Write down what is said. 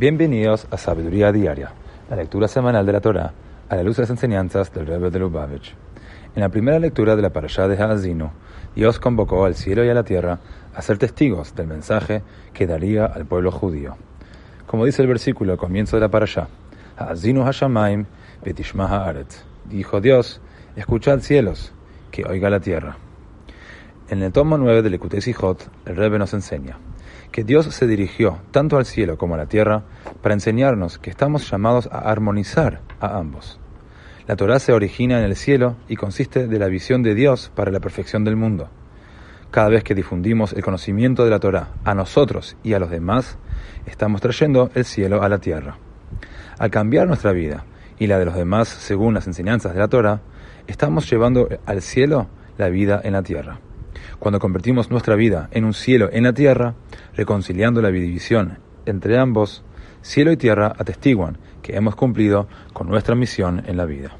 Bienvenidos a Sabiduría Diaria, la lectura semanal de la Torah a la luz de las enseñanzas del Rebbe de Lubavitch. En la primera lectura de la parashá de Haazinu, Dios convocó al cielo y a la tierra a ser testigos del mensaje que daría al pueblo judío. Como dice el versículo al comienzo de la parashá, Haazinu Hashamaim betishma haaretz. Dijo Dios, escuchad cielos, que oiga la tierra. En el tomo 9 del Likutei Sijot, el Rebbe nos enseña que Dios se dirigió tanto al cielo como a la tierra para enseñarnos que estamos llamados a armonizar a ambos. La Torah se origina en el cielo y consiste de la visión de Dios para la perfección del mundo. Cada vez que difundimos el conocimiento de la Torah a nosotros y a los demás, estamos trayendo el cielo a la tierra. Al cambiar nuestra vida y la de los demás según las enseñanzas de la Torah, estamos llevando al cielo la vida en la tierra. Cuando convertimos nuestra vida en un cielo en la tierra, reconciliando la división entre ambos, cielo y tierra atestiguan que hemos cumplido con nuestra misión en la vida.